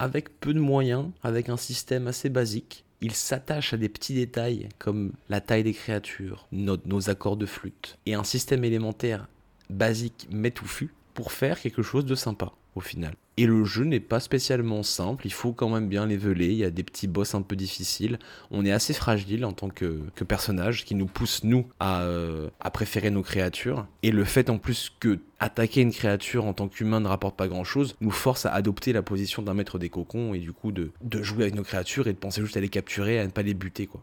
S1: avec peu de moyens, avec un système assez basique, il s'attache à des petits détails comme la taille des créatures, nos, nos accords de flûte, et un système élémentaire basique mais touffu pour faire quelque chose de sympa au final. Et le jeu n'est pas spécialement simple, il faut quand même bien leveler, il y a des petits boss un peu difficiles, on est assez fragile en tant que, que personnage, qui nous pousse nous à, euh, à préférer nos créatures. Et le fait en plus que attaquer une créature en tant qu'humain ne rapporte pas grand chose, nous force à adopter la position d'un maître des cocons et du coup de, de jouer avec nos créatures et de penser juste à les capturer, à ne pas les buter quoi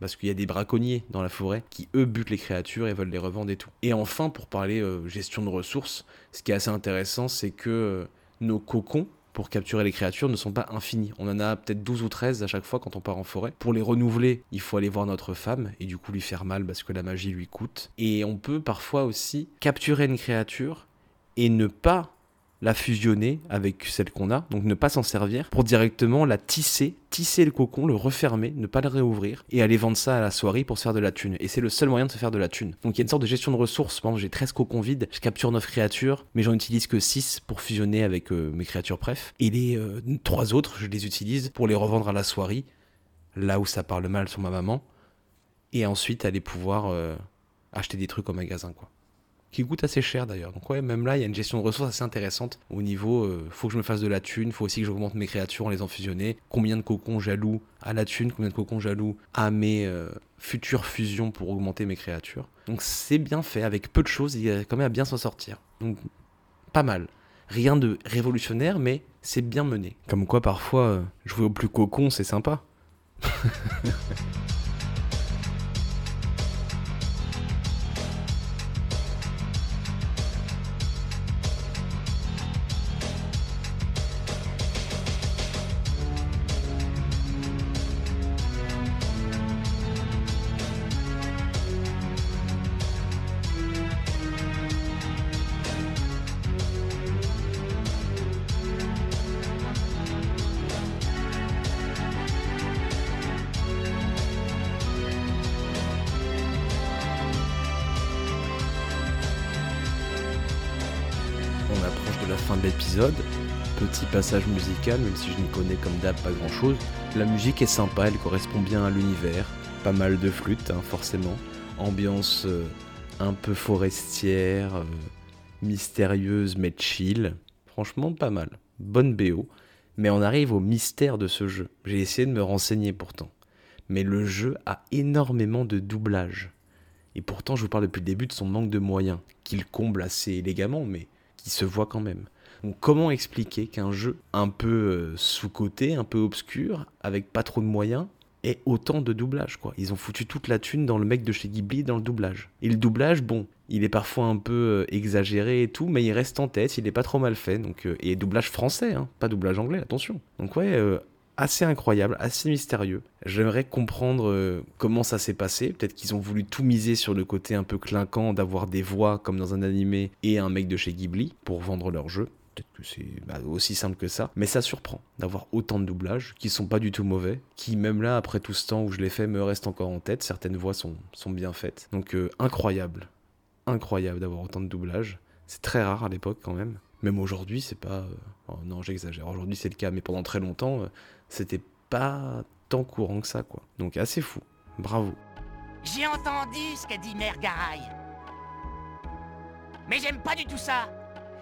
S1: parce qu'il y a des braconniers dans la forêt qui eux butent les créatures et veulent les revendre et tout. Et enfin, pour parler euh, gestion de ressources, ce qui est assez intéressant, c'est que euh, nos cocons pour capturer les créatures ne sont pas infinis. On en a peut-être 12 ou 13 à chaque fois quand on part en forêt. Pour les renouveler, il faut aller voir notre femme et du coup lui faire mal parce que la magie lui coûte. Et on peut parfois aussi capturer une créature et ne pas la fusionner avec celle qu'on a, donc ne pas s'en servir, pour directement la tisser, tisser le cocon, le refermer, ne pas le réouvrir, et aller vendre ça à la soirée pour se faire de la thune. Et c'est le seul moyen de se faire de la thune. Donc il y a une sorte de gestion de ressources. Par exemple, j'ai 13 cocons vides, je capture 9 créatures, mais j'en utilise que 6 pour fusionner avec euh, mes créatures préf. Et les euh, 3 autres, je les utilise pour les revendre à la soirée, là où ça parle mal sur ma maman, et ensuite aller pouvoir euh, acheter des trucs au magasin, quoi qui coûte assez cher d'ailleurs. Donc ouais, même là, il y a une gestion de ressources assez intéressante au niveau, euh, faut que je me fasse de la thune, faut aussi que j'augmente mes créatures en les en fusionner. Combien de cocons jaloux à la thune, combien de cocons jaloux à mes euh, futures fusions pour augmenter mes créatures. Donc c'est bien fait, avec peu de choses, il y a quand même à bien s'en sortir. Donc pas mal. Rien de révolutionnaire, mais c'est bien mené. Comme quoi parfois, euh, jouer au plus cocon, c'est sympa. fin de l'épisode. Petit passage musical, même si je n'y connais comme d'hab pas grand chose. La musique est sympa, elle correspond bien à l'univers. Pas mal de flûtes, hein, forcément. Ambiance euh, un peu forestière, euh, mystérieuse mais chill. Franchement, pas mal. Bonne BO. Mais on arrive au mystère de ce jeu. J'ai essayé de me renseigner pourtant. Mais le jeu a énormément de doublage. Et pourtant, je vous parle depuis le début de son manque de moyens, qu'il comble assez élégamment, mais qui se voit quand même. Donc comment expliquer qu'un jeu un peu euh, sous-coté, un peu obscur, avec pas trop de moyens, ait autant de doublage quoi? Ils ont foutu toute la thune dans le mec de chez Ghibli dans le doublage. Et le doublage, bon, il est parfois un peu euh, exagéré et tout, mais il reste en tête, il est pas trop mal fait. Donc, euh, et doublage français, hein, pas doublage anglais, attention. Donc ouais, assez incroyable, assez mystérieux. J'aimerais comprendre comment ça s'est passé. Peut-être qu'ils ont voulu tout miser sur le côté un peu clinquant d'avoir des voix comme dans un animé et un mec de chez Ghibli pour vendre leur jeu. Peut-être que c'est bah, aussi simple que ça. Mais ça surprend d'avoir autant de doublages qui sont pas du tout mauvais, qui même là, après tout ce temps où je l'ai fait, me restent encore en tête. Certaines voix sont, sont bien faites. Donc euh, incroyable. Incroyable d'avoir autant de doublages. C'est très rare à l'époque quand même. Même aujourd'hui, c'est pas. euh, oh non, j'exagère. Aujourd'hui, c'est le cas, mais pendant très longtemps, euh, c'était pas tant courant que ça, quoi. Donc assez fou. Bravo.
S5: J'ai entendu ce qu'a dit Mère Garay. Mais j'aime pas du tout ça.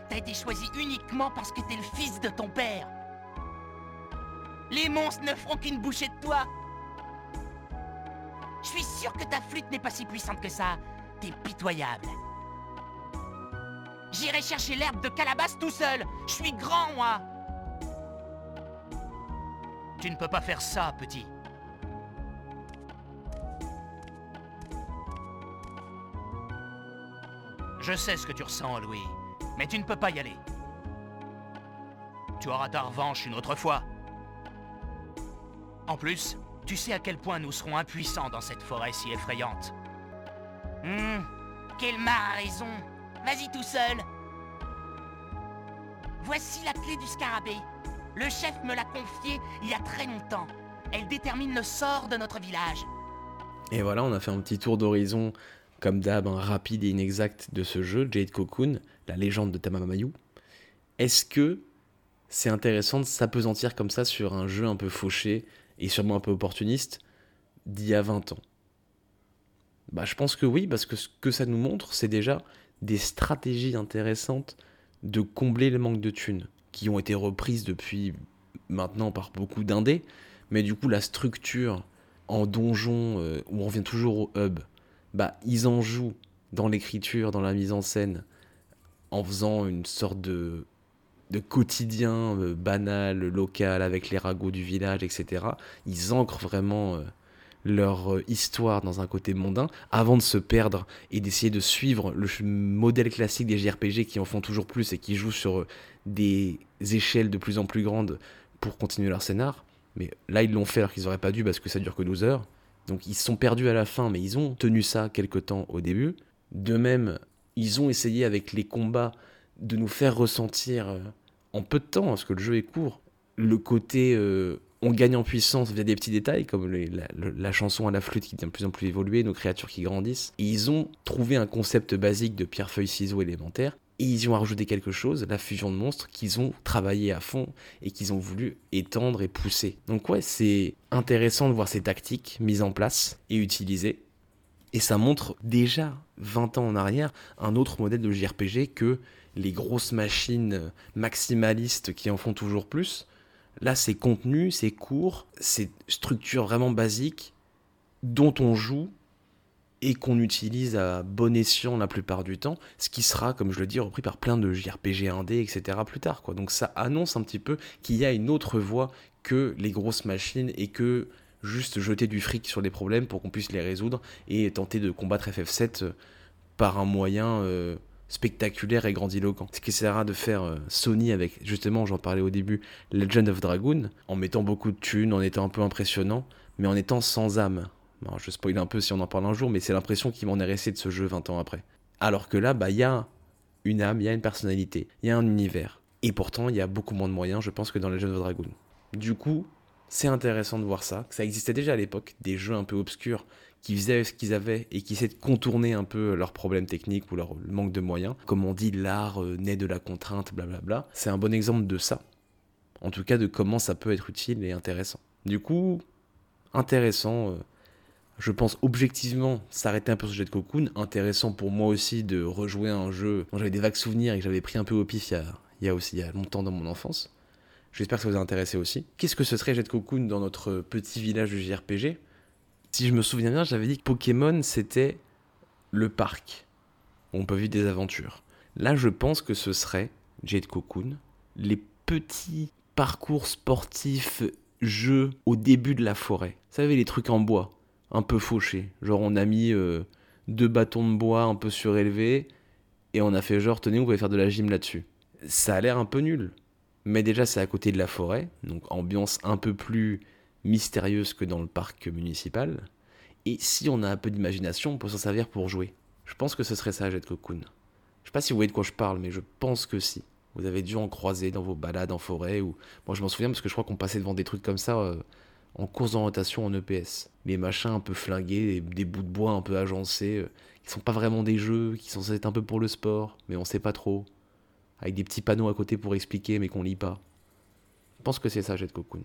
S5: T'as été choisi uniquement parce que t'es le fils de ton père. Les monstres ne feront qu'une bouchée de toi. Je suis sûr que ta flûte n'est pas si puissante que ça. T'es pitoyable. J'irai chercher l'herbe de Calabasse tout seul. Je suis grand, moi. Tu ne peux pas faire ça, petit. Je sais ce que tu ressens, Louis mais tu ne peux pas y aller. Tu auras ta revanche une autre fois. En plus, tu sais à quel point nous serons impuissants dans cette forêt si effrayante. Hum, Kelmar a raison. Vas-y tout seul. Voici la clé du scarabée. Le chef me l'a confiée il y a très longtemps. Elle détermine le sort de notre village.
S1: Et voilà, on a fait un petit tour d'horizon, comme d'hab, rapide et inexact de ce jeu, Jade Cocoon, la légende de Tamamamayou. Est-ce que c'est intéressant de s'apesantir comme ça sur un jeu un peu fauché et sûrement un peu opportuniste d'il y a 20 ans? Bah, je pense que oui, parce que ce que ça nous montre, c'est déjà des stratégies intéressantes de combler le manque de thunes, qui ont été reprises depuis maintenant par beaucoup d'indés, mais du coup, la structure en donjon, euh, où on revient toujours au hub, bah, ils en jouent dans l'écriture, dans la mise en scène, en faisant une sorte de, de quotidien euh, banal, local, avec les ragots du village, etc. Ils ancrent vraiment euh, leur euh, histoire dans un côté mondain, avant de se perdre et d'essayer de suivre le modèle classique des JRPG qui en font toujours plus et qui jouent sur des échelles de plus en plus grandes pour continuer leur scénar. Mais là, ils l'ont fait alors qu'ils n'auraient pas dû parce que ça dure que 12 heures. Donc ils se sont perdus à la fin, mais ils ont tenu ça quelque temps au début. De même, ils ont essayé avec les combats de nous faire ressentir euh, en peu de temps, parce que le jeu est court, le côté euh, on gagne en puissance via des petits détails, comme la, chanson à la flûte qui devient de plus en plus évoluée, nos créatures qui grandissent. Ils ont trouvé un concept basique de pierre-feuille-ciseaux élémentaire, et ils y ont rajouté quelque chose, la fusion de monstres, qu'ils ont travaillé à fond et qu'ils ont voulu étendre et pousser. Donc ouais, c'est intéressant de voir ces tactiques mises en place et utilisées. Et ça montre déjà 20 ans en arrière un autre modèle de JRPG que les grosses machines maximalistes qui en font toujours plus. Là, c'est contenu, c'est court, c'est structure vraiment basique dont on joue et qu'on utilise à bon escient la plupart du temps, ce qui sera, comme je le dis, repris par plein de JRPG indés, etc. plus tard. Quoi. Donc ça annonce un petit peu qu'il y a une autre voie que les grosses machines et que juste jeter du fric sur les problèmes pour qu'on puisse les résoudre et tenter de combattre FF7 euh, par un moyen euh, spectaculaire et grandiloquent. Ce qu'essaiera de faire euh, Sony avec, justement, j'en parlais au début, Legend of Dragoon, en mettant beaucoup de thunes, en étant un peu impressionnant, mais en étant sans âme. Je spoil un peu si on en parle un jour, mais c'est l'impression qui m'en est resté de ce jeu 20 ans après. Alors que là, bah, il y a une âme, il y a une personnalité, il y a un univers. Et pourtant, il y a beaucoup moins de moyens, je pense, que dans Legend of Dragoon. Du coup, c'est intéressant de voir ça, ça existait déjà à l'époque, des jeux un peu obscurs qui faisaient ce qu'ils avaient et qui essaient de contourner un peu leurs problèmes techniques ou leur manque de moyens. Comme on dit, l'art euh, naît de la contrainte, blablabla. C'est un bon exemple de ça. En tout cas, de comment ça peut être utile et intéressant. Du coup, intéressant. Je pense objectivement s'arrêter un peu sur Jet Cocoon. Intéressant pour moi aussi de rejouer un jeu dont j'avais des vagues souvenirs et que j'avais pris un peu au pif il y a, aussi il y a longtemps dans mon enfance. J'espère que ça vous a intéressé aussi. Qu'est-ce que ce serait Jet Cocoon dans notre petit village de JRPG Si je me souviens bien, j'avais dit que Pokémon c'était le parc. où On peut vivre des aventures. Là, je pense que ce serait Jet Cocoon, les petits parcours sportifs, jeux au début de la forêt. Vous savez, les trucs en bois, un peu fauchés. Genre, on a mis euh, deux bâtons de bois un peu surélevés et on a fait genre, tenez, vous pouvez faire de la gym là-dessus. Ça a l'air un peu nul. Mais déjà, c'est à côté de la forêt, donc ambiance un peu plus mystérieuse que dans le parc municipal. Et si on a un peu d'imagination, on peut s'en servir pour jouer. Je pense que ce serait ça, Jet Cocoon. Je sais pas si vous voyez de quoi je parle, mais je pense que si. Vous avez dû en croiser dans vos balades en forêt ou. Moi, je m'en souviens parce que je crois qu'on passait devant des trucs comme ça euh, en course d'orientation en EPS. Les machins un peu flingués, des, bouts de bois un peu agencés, euh, qui sont pas vraiment des jeux, qui sont censés être un peu pour le sport, mais on sait pas trop. Avec des petits panneaux à côté pour expliquer, mais qu'on lit pas. Je pense que c'est ça, Jet Cocoon.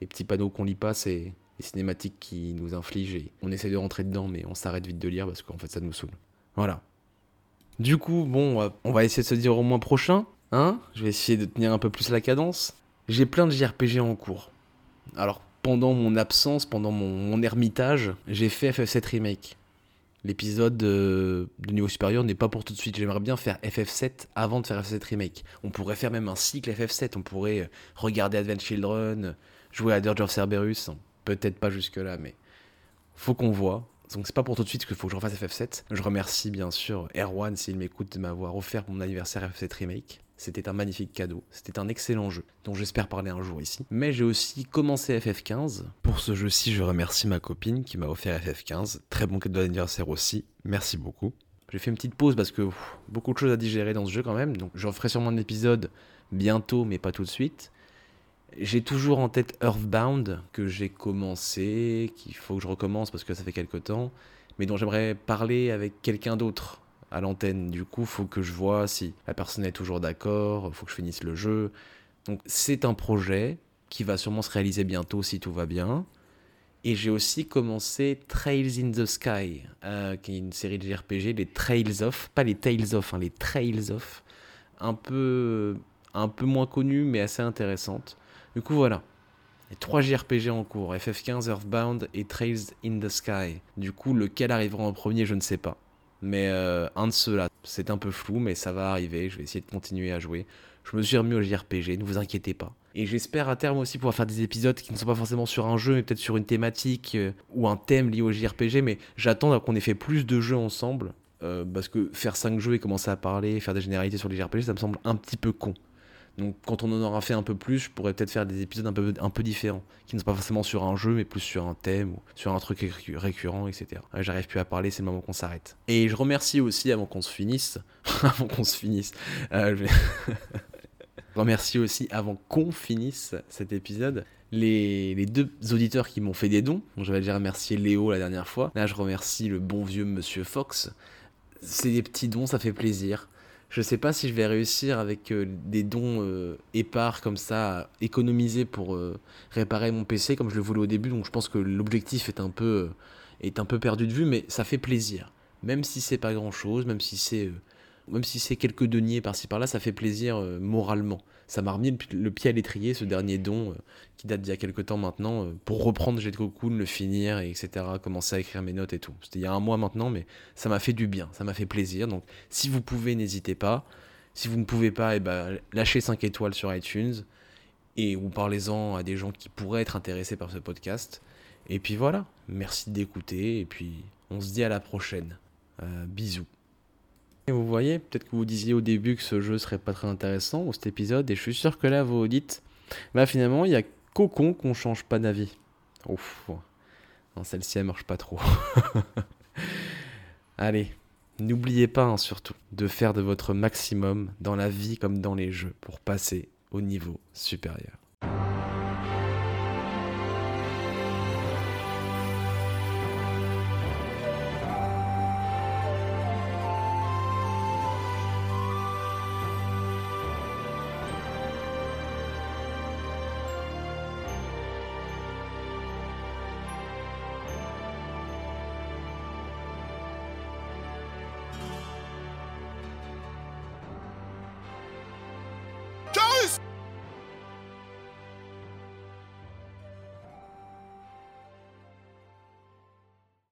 S1: Les petits panneaux qu'on lit pas, c'est les cinématiques qui nous infligent et on essaie de rentrer dedans, mais on s'arrête vite de lire parce qu'en fait ça nous saoule. Voilà. Du coup, bon, on va essayer de se dire au mois prochain, hein Je vais essayer de tenir un peu plus la cadence. J'ai plein de JRPG en cours. Alors, pendant mon absence, pendant mon, ermitage, j'ai fait FF7 Remake. L'épisode de niveau supérieur n'est pas pour tout de suite. J'aimerais bien faire FF7 avant de faire FF7 Remake. On pourrait faire même un cycle FF7. On pourrait euh, regarder Advent Children, jouer à Dirge of Cerberus. Peut-être pas jusque-là, mais faut qu'on voit. Donc c'est pas pour tout de suite qu'il faut que je refasse FF7. Je remercie bien sûr Erwan s'il m'écoute de m'avoir offert mon anniversaire FF7 Remake. C'était un magnifique cadeau, c'était un excellent jeu dont j'espère parler un jour ici. Mais j'ai aussi commencé FF15. Pour ce jeu-ci, je remercie ma copine qui m'a offert FF15. Très bon cadeau d'anniversaire aussi, merci beaucoup. J'ai fait une petite pause parce que beaucoup de choses à digérer dans ce jeu quand même, donc je referai sûrement un épisode bientôt mais pas tout de suite. J'ai toujours en tête Earthbound, que j'ai commencé, qu'il faut que je recommence parce que ça fait quelques temps, mais dont j'aimerais parler avec quelqu'un d'autre à l'antenne. Du coup, faut que je vois si la personne est toujours d'accord, faut que je finisse le jeu. Donc c'est un projet qui va sûrement se réaliser bientôt si tout va bien. Et j'ai aussi commencé Trails in the Sky, euh, qui est une série de JRPG, les Trails of, pas les Tales of, hein, les Trails of, un peu, un peu moins connue mais assez intéressante. Du coup, voilà. Les trois JRPG en cours, FF15, Earthbound et Trails in the Sky. Du coup, lequel arrivera en premier, je ne sais pas. Mais euh, un de ceux-là, c'est un peu flou, mais ça va arriver. Je vais essayer de continuer à jouer. Je me suis remis au JRPG, ne vous inquiétez pas. Et j'espère à terme aussi pouvoir faire des épisodes qui ne sont pas forcément sur un jeu, mais peut-être sur une thématique euh, ou un thème lié au JRPG. Mais j'attends qu'on ait fait plus de jeux ensemble. Euh, parce que faire 5 jeux et commencer à parler, faire des généralités sur les JRPG, ça me semble un petit peu con. Donc quand on en aura fait un peu plus, je pourrais peut-être faire des épisodes un peu, un peu différents, qui ne sont pas forcément sur un jeu, mais plus sur un thème ou sur un truc récurrent, etc. J'arrive plus à parler, c'est le moment qu'on s'arrête. Et je remercie aussi, avant qu'on se finisse, avant qu'on se finisse, euh, je, remercie aussi, avant qu'on finisse cet épisode, les, les, deux auditeurs qui m'ont fait des dons. J'avais déjà remercié Léo la dernière fois. Là, je remercie le bon vieux Monsieur Fox. C'est des petits dons, ça fait plaisir. Je sais pas si je vais réussir avec euh, des dons euh, épars comme ça économiser pour euh, réparer mon PC comme je le voulais au début. Donc je pense que l'objectif est un peu est un peu perdu de vue, mais ça fait plaisir. Même si c'est pas grand chose, même si c'est même si c'est quelques deniers par-ci par-là, ça fait plaisir moralement ça m'a remis le pied à l'étrier, ce dernier don euh, qui date d'il y a quelques temps maintenant, euh, pour reprendre Jet Cocoon, le finir, et etc., commencer à écrire mes notes et tout. C'était il y a un mois maintenant, mais ça m'a fait du bien, ça m'a fait plaisir. Donc si vous pouvez, n'hésitez pas. Si vous ne pouvez pas, eh ben, lâchez 5 étoiles sur iTunes et ou parlez-en à des gens qui pourraient être intéressés par ce podcast. Et puis voilà, merci d'écouter et puis on se dit à la prochaine. Euh, bisous. Et vous voyez, peut-être que vous disiez au début que ce jeu serait pas très intéressant, ou cet épisode, et je suis sûr que là vous dites, bah finalement il y a Cocon qu'on change pas d'avis. Ouf, non, celle-ci elle marche pas trop. Allez, n'oubliez pas hein, surtout de faire de votre maximum dans la vie comme dans les jeux pour passer au niveau supérieur.